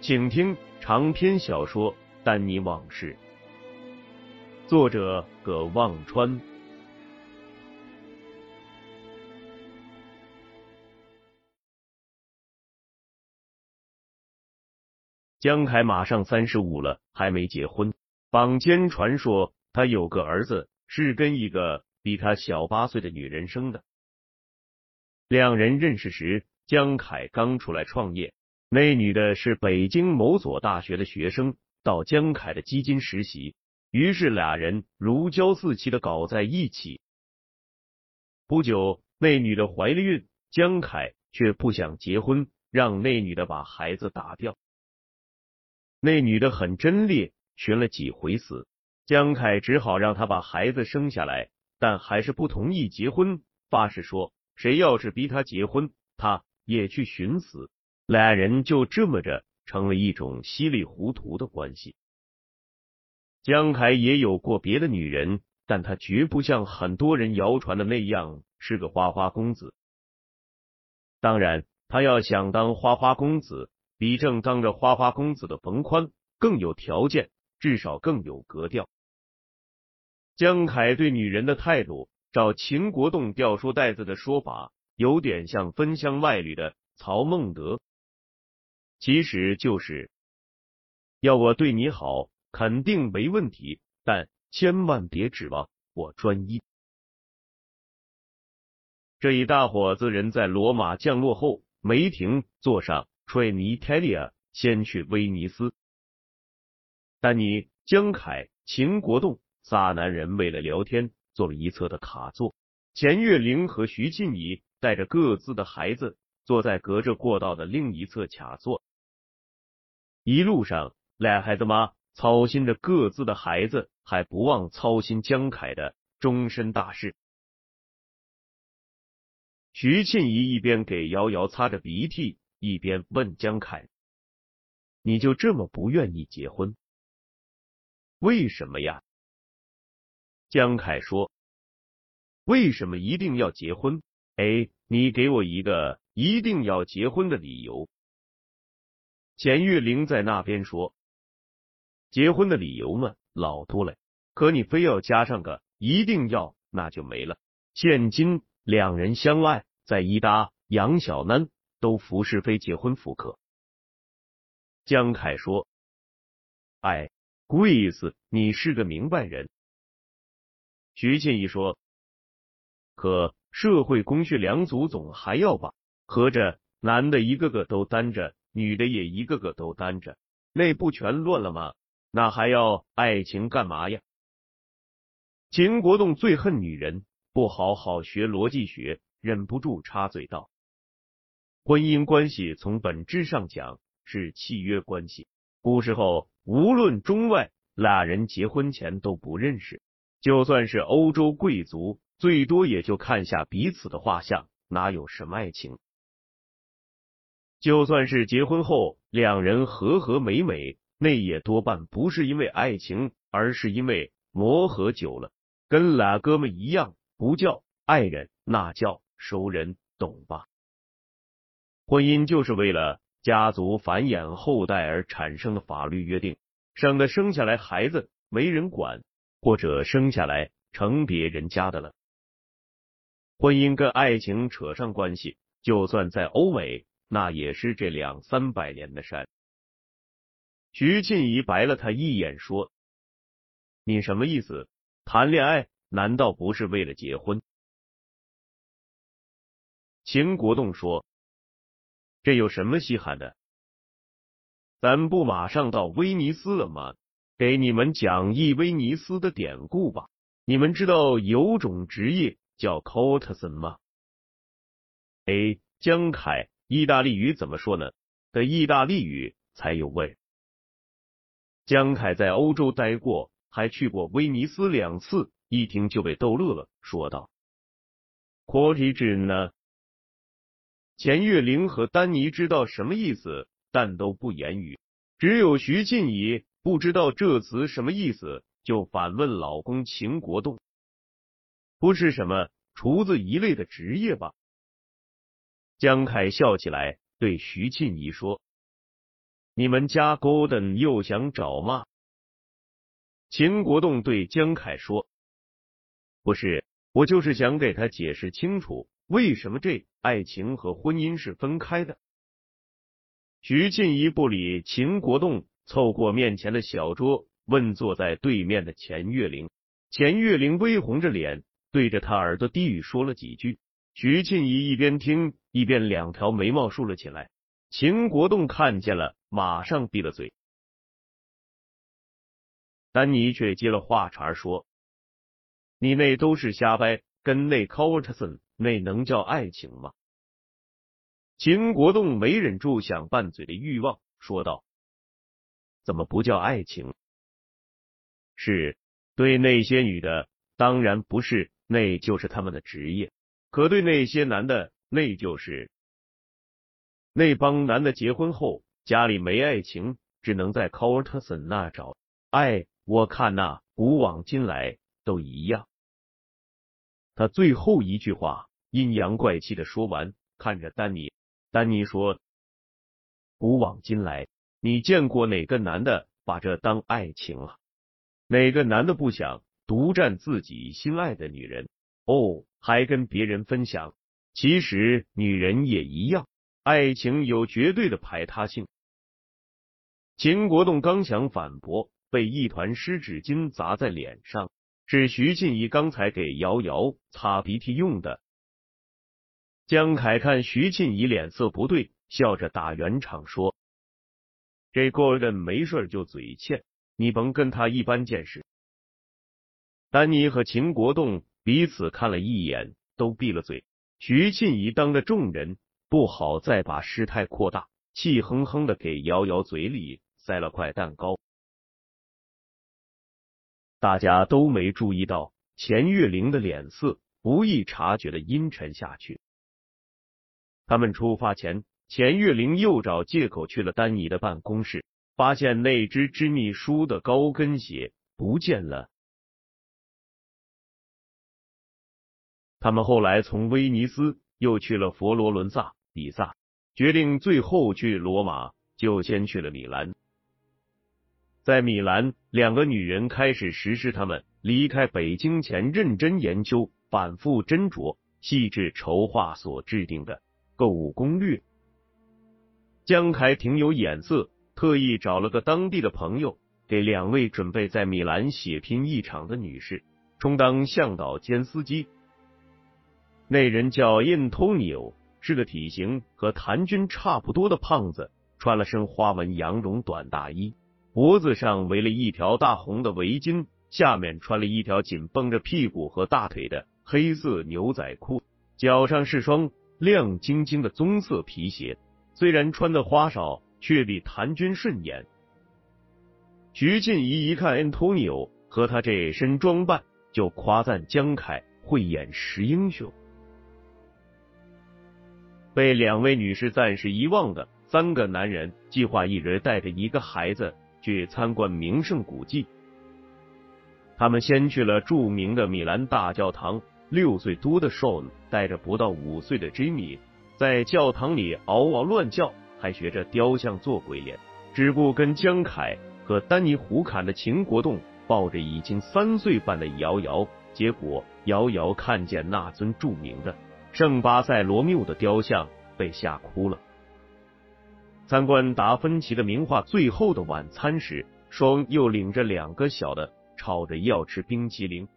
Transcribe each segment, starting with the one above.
请听长篇小说《丹尼往事》，作者葛望川。江凯马上三十五了，还没结婚。坊间传说他有个儿子是跟一个比他小八岁的女人生的。两人认识时，江凯刚出来创业，那女的是北京某所大学的学生，到江凯的基金实习，于是俩人如胶似漆的搞在一起。不久，那女的怀了孕，江凯却不想结婚，让那女的把孩子打掉。那女的很贞烈，寻了几回死，江凯只好让她把孩子生下来，但还是不同意结婚，发誓说谁要是逼他结婚，他也去寻死。俩人就这么着成了一种稀里糊涂的关系。江凯也有过别的女人，但他绝不像很多人谣传的那样是个花花公子。当然，他要想当花花公子。比正当着花花公子的冯宽更有条件，至少更有格调。江凯对女人的态度，照秦国栋掉书袋子的说法，有点像分乡外旅的曹孟德。其实就是要我对你好，肯定没问题，但千万别指望我专一。这一大伙子人在罗马降落后，梅婷坐上。train Italia，先去威尼斯，丹尼、江凯、秦国栋仨男人为了聊天，坐了一侧的卡座。钱月玲和徐静怡带着各自的孩子，坐在隔着过道的另一侧卡座。一路上，俩孩子妈操心着各自的孩子，还不忘操心江凯的终身大事。徐庆怡一边给瑶瑶擦着鼻涕。一边问江凯：“你就这么不愿意结婚？为什么呀？”江凯说：“为什么一定要结婚？哎，你给我一个一定要结婚的理由。”钱玉玲在那边说：“结婚的理由嘛，老多了，可你非要加上个一定要，那就没了。现今两人相爱，在一搭杨小楠。”都服是非结婚妇可。江凯说：“哎，贵子，你是个明白人。”徐庆义说：“可社会公序良俗总还要吧？合着男的一个个都担着，女的也一个个都单着，那不全乱了吗？那还要爱情干嘛呀？”秦国栋最恨女人不好好学逻辑学，忍不住插嘴道。婚姻关系从本质上讲是契约关系。古时候，无论中外，俩人结婚前都不认识。就算是欧洲贵族，最多也就看下彼此的画像，哪有什么爱情？就算是结婚后两人和和美美，那也多半不是因为爱情，而是因为磨合久了，跟俩哥们一样，不叫爱人，那叫熟人，懂吧？婚姻就是为了家族繁衍后代而产生的法律约定，省得生下来孩子没人管，或者生下来成别人家的了。婚姻跟爱情扯上关系，就算在欧美，那也是这两三百年的山。徐静怡白了他一眼，说：“你什么意思？谈恋爱难道不是为了结婚？”秦国栋说：“这有什么稀罕的？咱不马上到威尼斯了吗？给你们讲一威尼斯的典故吧。你们知道有种职业叫 c o t e s n 吗？哎，江凯，意大利语怎么说呢？的意大利语才有味。江凯在欧洲待过，还去过威尼斯两次，一听就被逗乐了，说道：“courtesan 呢？”钱月玲和丹尼知道什么意思，但都不言语。只有徐静怡不知道这词什么意思，就反问老公秦国栋：“不是什么厨子一类的职业吧？”江凯笑起来，对徐静怡说。你们家 Golden 又想找骂？秦国栋对江凯说：“不是，我就是想给他解释清楚，为什么这爱情和婚姻是分开的。”徐静怡不理秦国栋，凑过面前的小桌，问坐在对面的钱月玲。钱月玲微红着脸，对着他耳朵低语说了几句。徐静怡一边听，一边两条眉毛竖了起来。秦国栋看见了。马上闭了嘴，丹尼却接了话茬说：“你那都是瞎掰，跟那 Courtesan 那能叫爱情吗？”秦国栋没忍住想拌嘴的欲望，说道：“怎么不叫爱情？是对那些女的，当然不是，那就是他们的职业；可对那些男的，那就是那帮男的结婚后。”家里没爱情，只能在考尔特森那找爱。我看那古往今来都一样。他最后一句话阴阳怪气的说完，看着丹尼。丹尼说：“古往今来，你见过哪个男的把这当爱情了？哪个男的不想独占自己心爱的女人？哦，还跟别人分享？其实女人也一样，爱情有绝对的排他性。”秦国栋刚想反驳，被一团湿纸巾砸在脸上，是徐静怡刚才给瑶瑶擦鼻涕用的。江凯看徐静怡脸色不对，笑着打圆场说：“这个人没事就嘴欠，你甭跟他一般见识。”丹尼和秦国栋彼此看了一眼，都闭了嘴。徐庆怡当着众人，不好再把事态扩大，气哼哼的给瑶瑶嘴里。塞了块蛋糕，大家都没注意到钱月玲的脸色不易察觉的阴沉下去。他们出发前，钱月玲又找借口去了丹尼的办公室，发现那只织秘书的高跟鞋不见了。他们后来从威尼斯又去了佛罗伦萨、比萨，决定最后去罗马，就先去了米兰。在米兰，两个女人开始实施他们离开北京前认真研究、反复斟酌、细致筹划所制定的购物攻略。江凯挺有眼色，特意找了个当地的朋友，给两位准备在米兰血拼一场的女士充当向导兼司机。那人叫印托尼欧，是个体型和谭军差不多的胖子，穿了身花纹羊绒短大衣。脖子上围了一条大红的围巾，下面穿了一条紧绷着屁股和大腿的黑色牛仔裤，脚上是双亮晶晶的棕色皮鞋。虽然穿的花哨，却比谭军顺眼。徐静怡一看 Antonio 和他这身装扮，就夸赞江凯慧眼识英雄。被两位女士暂时遗忘的三个男人，计划一人带着一个孩子。去参观名胜古迹，他们先去了著名的米兰大教堂。六岁多的 Sean 带着不到五岁的 Jimmy 在教堂里嗷嗷乱叫，还学着雕像做鬼脸，只顾跟江凯和丹尼胡侃的秦国栋抱着已经三岁半的瑶瑶。结果瑶瑶看见那尊著名的圣巴塞罗缪的雕像，被吓哭了。参观达芬奇的名画《最后的晚餐》时，双又领着两个小的吵着要吃冰淇淋。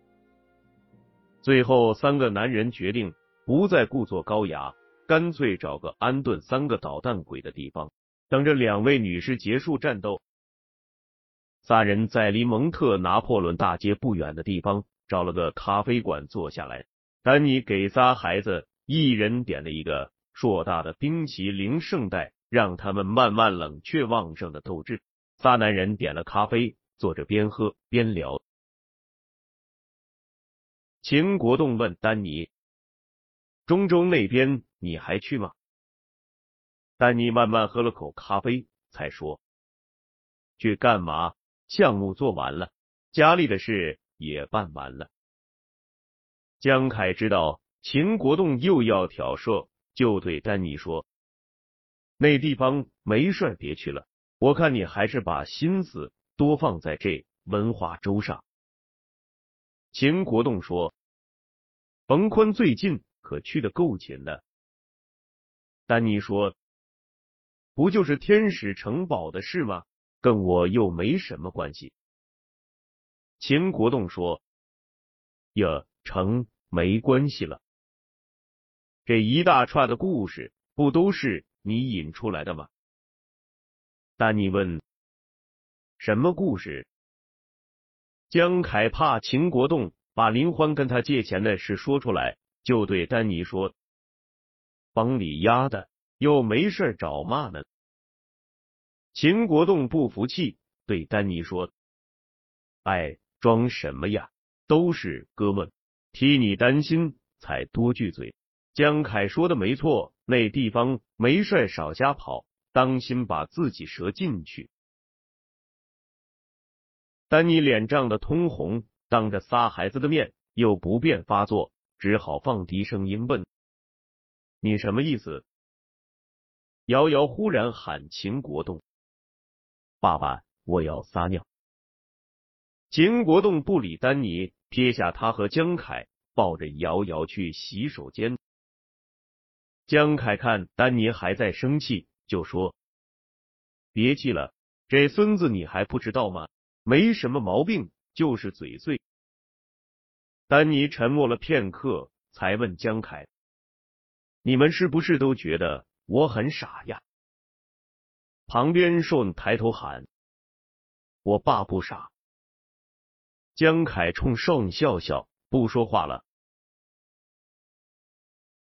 最后，三个男人决定不再故作高雅，干脆找个安顿三个捣蛋鬼的地方，等着两位女士结束战斗。仨人在离蒙特拿破仑大街不远的地方找了个咖啡馆坐下来。丹尼给仨孩子一人点了一个硕大的冰淇淋圣代，让他们慢慢冷却旺盛的斗志。仨男人点了咖啡，坐着边喝边聊。秦国栋问丹尼：“中州那边你还去吗？”丹尼慢慢喝了口咖啡，才说：“去干嘛？”项目做完了，家里的事也办完了。江凯知道秦国栋又要挑唆，就对丹尼说：“那地方没事，别去了。我看你还是把心思多放在这文化州上。”秦国栋说：“冯坤最近可去的够勤的。”丹尼说：“不就是天使城堡的事吗？”跟我又没什么关系。秦国栋说：“呀，成没关系了。这一大串的故事不都是你引出来的吗？”丹尼问：“什么故事？”江凯怕秦国栋把林欢跟他借钱的事说出来，就对丹尼说：“帮你丫的又没事找骂呢。”秦国栋不服气，对丹尼说：“哎，装什么呀？都是哥们，替你担心才多句嘴。”江凯说的没错，那地方没事少瞎跑，当心把自己折进去。丹尼脸涨得通红，当着仨孩子的面又不便发作，只好放低声音问：“你什么意思？”瑶瑶忽然喊秦国栋。爸爸，我要撒尿。秦国栋不理丹尼，撇下他和江凯，抱着瑶瑶去洗手间。江凯看丹尼还在生气，就说：“别气了，这孙子你还不知道吗？没什么毛病，就是嘴碎。”丹尼沉默了片刻，才问江凯：“你们是不是都觉得我很傻呀？”旁边顺抬头喊：“我爸不傻。”江凯冲顺笑笑，不说话了。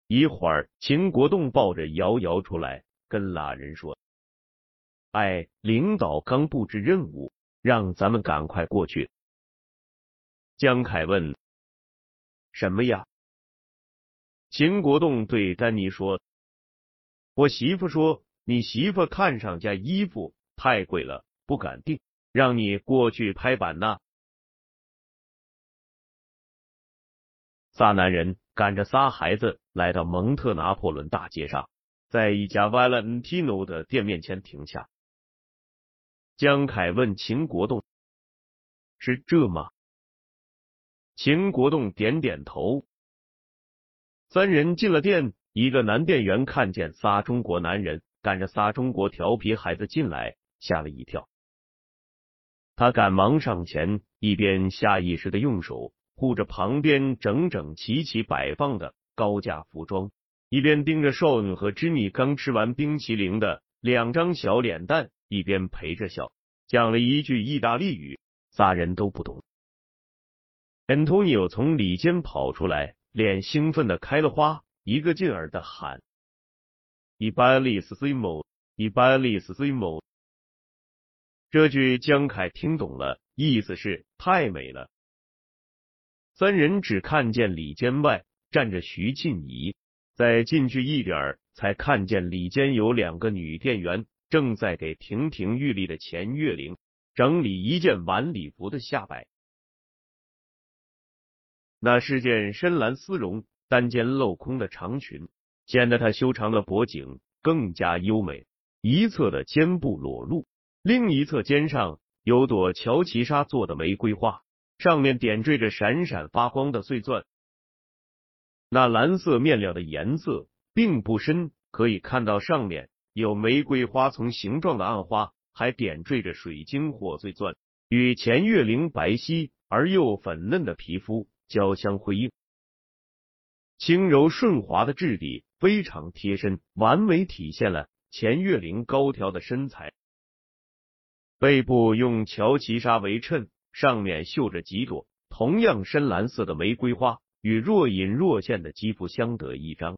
一会儿，秦国栋抱着瑶瑶出来，跟俩人说：“哎，领导刚布置任务，让咱们赶快过去。”江凯问：“什么呀？”秦国栋对丹尼说：“我媳妇说。”你媳妇看上件衣服太贵了，不敢订，让你过去拍板呢。仨男人赶着仨孩子来到蒙特拿破仑大街上，在一家 Valentino 的店面前停下。江凯问秦国栋：“是这吗？”秦国栋点点头。三人进了店，一个男店员看见仨中国男人。赶着仨中国调皮孩子进来，吓了一跳。他赶忙上前，一边下意识的用手护着旁边整整齐齐摆放的高价服装，一边盯着少女和织女刚吃完冰淇淋的两张小脸蛋，一边陪着笑，讲了一句意大利语，仨人都不懂。Antonio 从里间跑出来，脸兴奋的开了花，一个劲儿的喊。伊巴利斯西姆，伊巴利斯西姆。这句江凯听懂了，意思是太美了。三人只看见里间外站着徐静怡，再进去一点儿才看见里间有两个女店员正在给亭亭玉立的钱月玲整理一件晚礼服的下摆。那是件深蓝丝绒单肩镂空的长裙。显得她修长的脖颈更加优美，一侧的肩部裸露，另一侧肩上有朵乔其纱做的玫瑰花，上面点缀着闪闪发光的碎钻。那蓝色面料的颜色并不深，可以看到上面有玫瑰花丛形状的暗花，还点缀着水晶或碎钻，与钱月玲白皙而又粉嫩的皮肤交相辉映。轻柔顺滑的质地非常贴身，完美体现了钱月玲高挑的身材。背部用乔其纱为衬，上面绣着几朵同样深蓝色的玫瑰花，与若隐若现的肌肤相得益彰。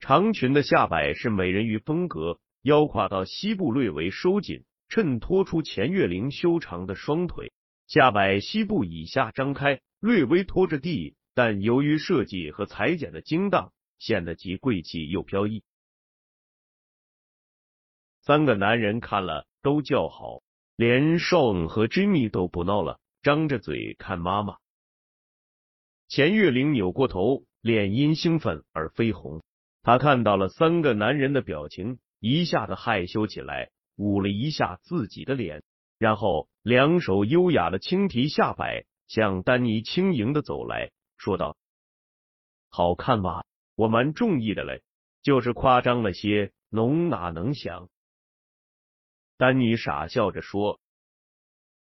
长裙的下摆是美人鱼风格，腰胯到膝部略为收紧，衬托出钱月玲修长的双腿。下摆膝部以下张开，略微拖着地。但由于设计和裁剪的精当，显得既贵气又飘逸。三个男人看了都叫好，连 Sean 和 Jimmy 都不闹了，张着嘴看妈妈。钱月玲扭过头，脸因兴奋而绯红。她看到了三个男人的表情，一下子害羞起来，捂了一下自己的脸，然后两手优雅的轻提下摆，向丹尼轻盈的走来。说道：“好看吗？我蛮中意的嘞，就是夸张了些。侬哪能想？”丹尼傻笑着说：“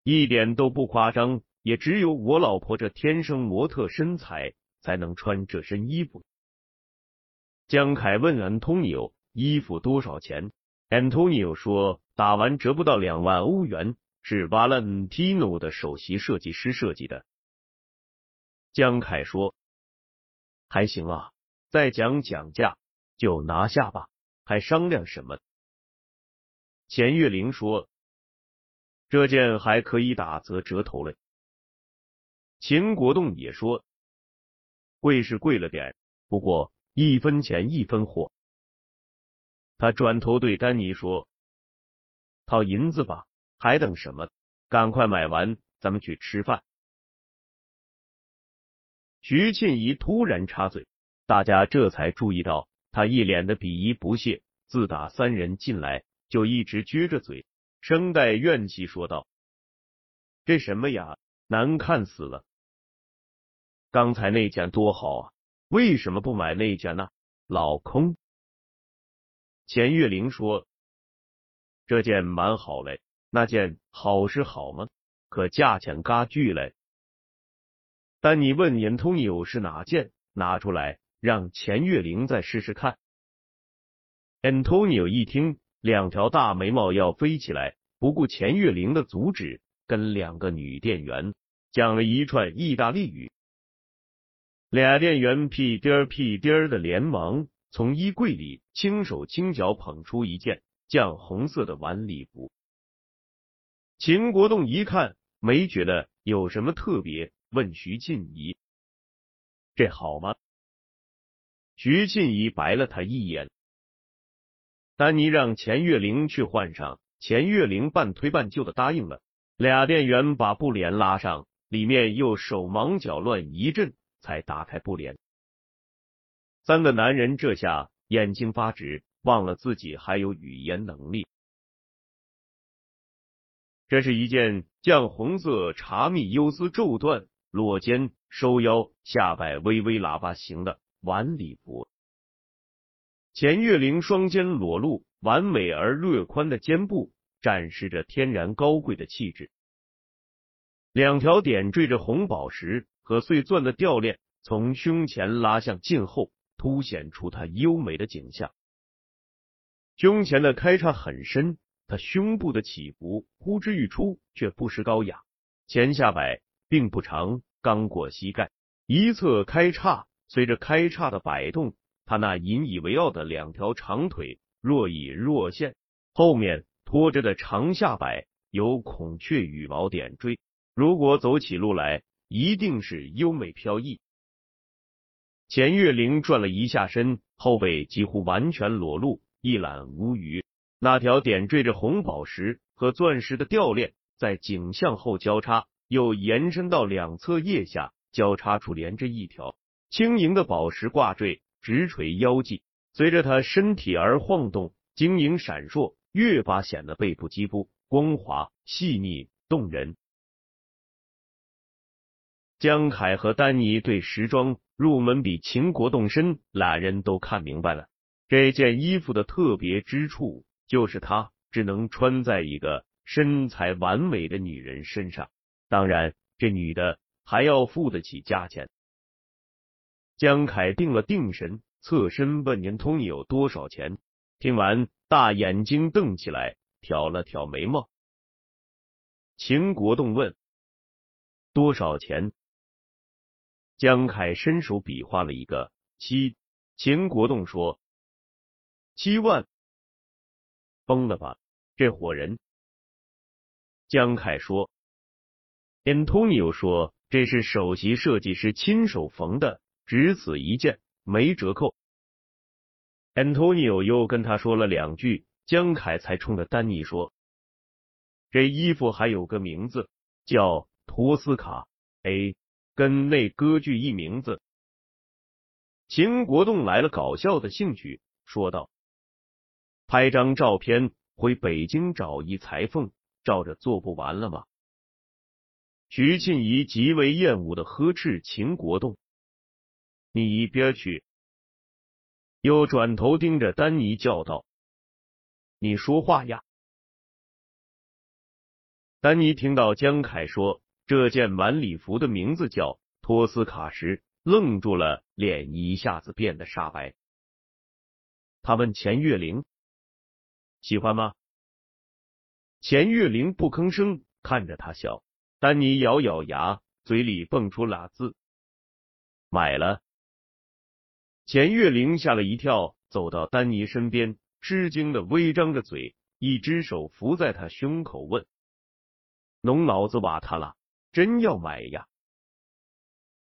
一点都不夸张，也只有我老婆这天生模特身材才能穿这身衣服。”江凯问安东尼奥：“衣服多少钱？”安东尼奥说：“打完折不到两万欧元，是 Valentino 的首席设计师设计的。”江凯说：“还行啊，再讲讲价就拿下吧，还商量什么？”钱月玲说：“这件还可以打折折头嘞。”秦国栋也说：“贵是贵了点，不过一分钱一分货。”他转头对丹尼说：“掏银子吧，还等什么？赶快买完，咱们去吃饭。”徐庆怡突然插嘴，大家这才注意到他一脸的鄙夷不屑。自打三人进来，就一直撅着嘴，声带怨气说道：“这什么呀，难看死了！刚才那件多好啊，为什么不买那件呢？”老空，钱月玲说：“这件蛮好嘞，那件好是好吗？可价钱嘎巨嘞。”但你问眼通有是哪件？拿出来让钱月玲再试试看。Antonio 一听，两条大眉毛要飞起来，不顾钱月玲的阻止，跟两个女店员讲了一串意大利语。俩店员屁颠儿屁颠儿的连忙从衣柜里轻手轻脚捧出一件绛红色的晚礼服。秦国栋一看，没觉得有什么特别。问徐静怡：“这好吗？”徐静怡白了他一眼。丹尼让钱月玲去换上，钱月玲半推半就的答应了。俩店员把布帘拉上，里面又手忙脚乱一阵，才打开布帘。三个男人这下眼睛发直，忘了自己还有语言能力。这是一件绛红色茶蜜优丝皱缎。落肩收腰，下摆微微喇叭形的晚礼服。钱月玲双肩裸露，完美而略宽的肩部展示着天然高贵的气质。两条点缀着红宝石和碎钻的吊链从胸前拉向颈后，凸显出她优美的景象。胸前的开叉很深，她胸部的起伏呼之欲出，却不失高雅。前下摆。并不长，刚过膝盖，一侧开叉，随着开叉的摆动，他那引以为傲的两条长腿若隐若现，后面拖着的长下摆有孔雀羽毛点缀，如果走起路来，一定是优美飘逸。钱月玲转了一下身，后背几乎完全裸露，一览无余。那条点缀着红宝石和钻石的吊链在颈项后交叉。又延伸到两侧腋下，交叉处连着一条轻盈的宝石挂坠，直垂腰际，随着他身体而晃动，晶莹闪烁，越发显得背部肌肤光滑细腻动人。江凯和丹尼对时装入门比秦国动身，俩人都看明白了，这件衣服的特别之处，就是它只能穿在一个身材完美的女人身上，当然，这女的还要付得起价钱。江凯定了定神，侧身问年通你有多少钱？听完，大眼睛瞪起来，挑了挑眉毛。秦国栋问：“多少钱？”江凯伸手比划了一个七。秦国栋说：“七万。”疯了吧，这伙人！江凯说安托尼说这是首席设计师亲手缝的，只此一件，没折扣。”Antonio 又跟他说了两句，江凯才冲着丹尼说。这衣服还有个名字，叫托斯卡，哎，跟那歌剧一名字。秦国栋来了搞笑的兴趣，说道：“拍张照片回北京找一裁缝，照着做不完了吗？”徐庆怡极为厌恶的呵斥秦国栋：“你一边去！”又转头盯着丹尼叫道：“你说话呀！”丹尼听到江凯说这件晚礼服的名字叫托斯卡时，愣住了，脸一下子变得煞白。他问钱月玲：“喜欢吗？”钱月玲不吭声，看着他笑。丹尼咬咬牙，嘴里蹦出俩字：“买了。”钱月玲吓了一跳，走到丹尼身边，吃惊的微张着嘴，一只手扶在他胸口，问。侬脑子瓦塌了？真要买呀？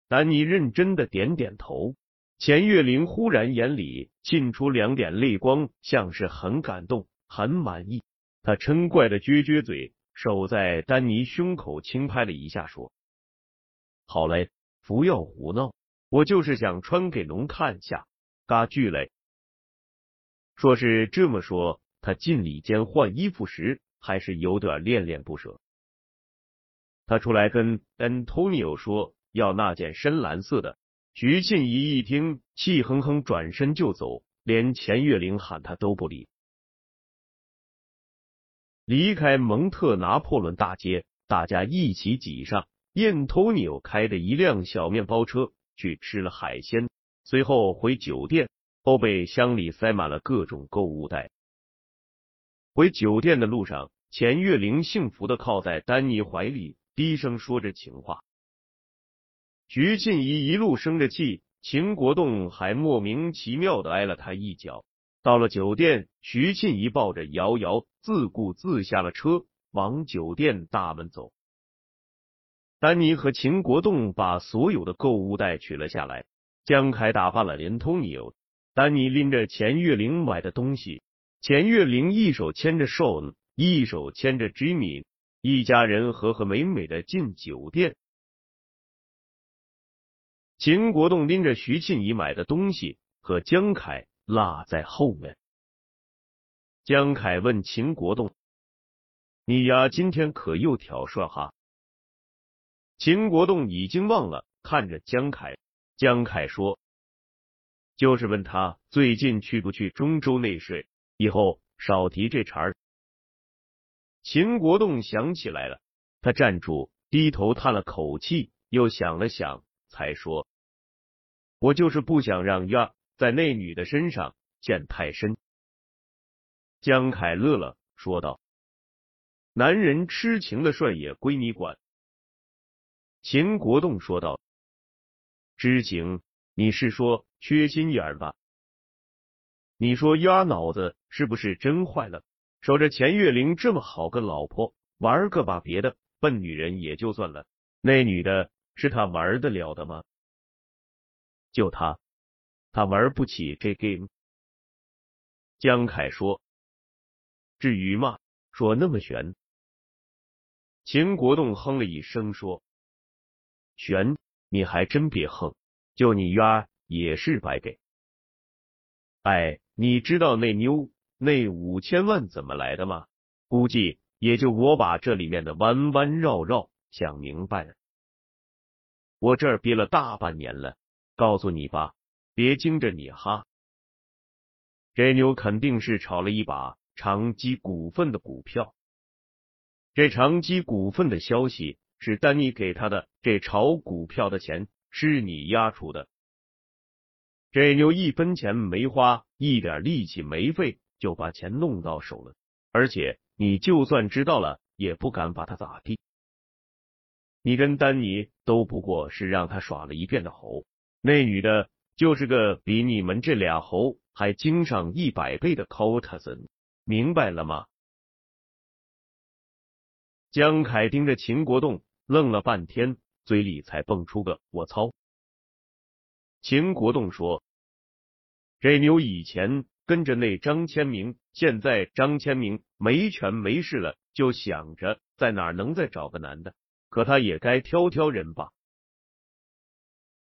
丹尼认真的点点头。钱月玲忽然眼里沁出两点泪光，像是很感动，很满意。他嗔怪的撅撅嘴，手在丹尼胸口轻拍了一下，说：“好嘞，不要胡闹，我就是想穿给侬看下。”嘎巨嘞。说是这么说，他进里间换衣服时，还是有点恋恋不舍。他出来跟 Antonio 说要那件深蓝色的，徐庆怡一听，气哼哼转身就走，连钱月玲喊他都不理。离开蒙特拿破仑大街，大家一起挤上 Antonio 开的一辆小面包车去吃了海鲜，随后回酒店，后备箱里塞满了各种购物袋。回酒店的路上，钱月玲幸福的靠在丹尼怀里。低声说着情话，徐庆怡一路生着气，秦国栋还莫名其妙的挨了他一脚。到了酒店，徐庆怡抱着瑶瑶自顾自下了车，往酒店大门走。丹尼和秦国栋把所有的购物袋取了下来。江凯打发了连通牛，丹尼拎着钱月玲买的东西，钱月玲一手牵着 Sean，一手牵着 Jimmy。一家人和和美美的进酒店。秦国栋拎着徐庆怡买的东西和江凯落在后面。江凯问秦国栋：“你呀，今天可又挑事哈？”秦国栋已经忘了，看着江凯。江凯说：“就是问他最近去不去中州内睡，以后少提这茬儿。”秦国栋想起来了，他站住，低头叹了口气，又想了想，才说：“我就是不想让丫在那女的身上陷太深。”江凯乐了，说道：“男人痴情的事也归你管。”秦国栋说道：“知情，你是说缺心眼儿吧？你说丫脑子是不是真坏了？”守着钱月玲这么好个老婆，玩个把别的笨女人也就算了，那女的是他玩得了的吗？就他，他玩不起这 game。江凯说：“至于吗？说那么悬。”秦国栋哼了一声说：“悬，你还真别横，就你冤也是白给。哎，你知道那妞？”那五千万怎么来的吗？估计也就我把这里面的弯弯绕绕想明白了。我这儿憋了大半年了，告诉你吧，别惊着你哈。这妞肯定是炒了一把长基股份的股票。这长基股份的消息是丹尼给他的，这炒股票的钱是你压出的。这妞一分钱没花，一点力气没费，就把钱弄到手了。而且你就算知道了，也不敢把他咋地。你跟丹尼都不过是让他耍了一遍的猴，那女的就是个比你们这俩猴还精上一百倍的 cousin，明白了吗？江凯盯着秦国栋愣了半天，嘴里才蹦出个“我操”。秦国栋说：“这妞以前跟着那张千明。”现在张千明没权没势了，就想着在哪能再找个男的，可他也该挑挑人吧。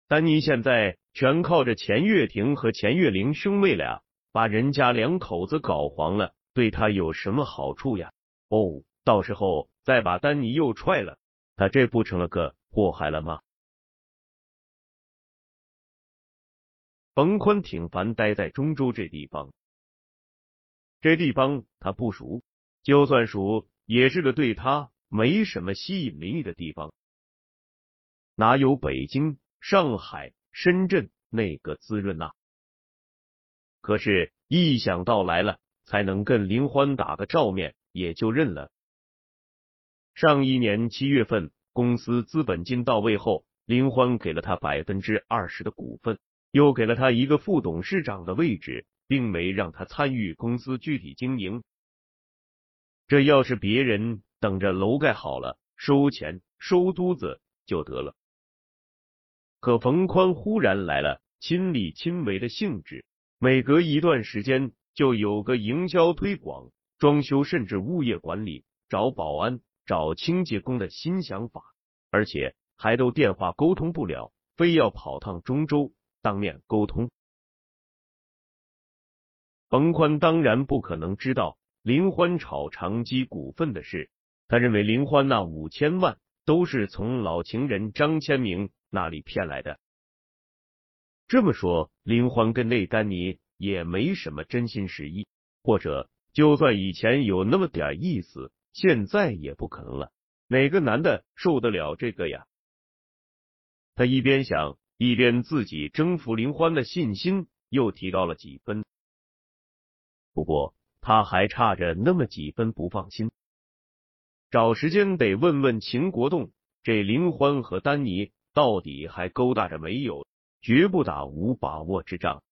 丹尼现在全靠着钱月亭和钱月玲兄妹俩把人家两口子搞黄了，对他有什么好处呀？哦，到时候再把丹尼又踹了，他这不成了个祸害了吗？冯坤挺烦待在中州这地方。这地方他不熟，就算熟，也是个对他没什么吸引力的地方，哪有北京、上海、深圳那个滋润呐？可是，一想到来了才能跟林欢打个照面，也就认了。上一年七月份，公司资本金到位后，林欢给了他百分之二十的股份，又给了他一个副董事长的位置。并没让他参与公司具体经营。这要是别人等着楼盖好了收钱收租子就得了，可冯宽忽然来了亲力亲为的兴致，每隔一段时间就有个营销推广、装修甚至物业管理、找保安、找清洁工的新想法，而且还都电话沟通不了，非要跑趟中州当面沟通。冯宽当然不可能知道林欢炒长基股份的事，他认为林欢那五千万都是从老情人张千明那里骗来的。这么说，林欢跟内丹尼也没什么真心实意，或者就算以前有那么点意思，现在也不可能了。哪个男的受得了这个呀？他一边想，一边自己征服林欢的信心又提高了几分。不过他还差着那么几分不放心，找时间得问问秦国栋，这林欢和丹尼到底还勾搭着没有？绝不打无把握之仗。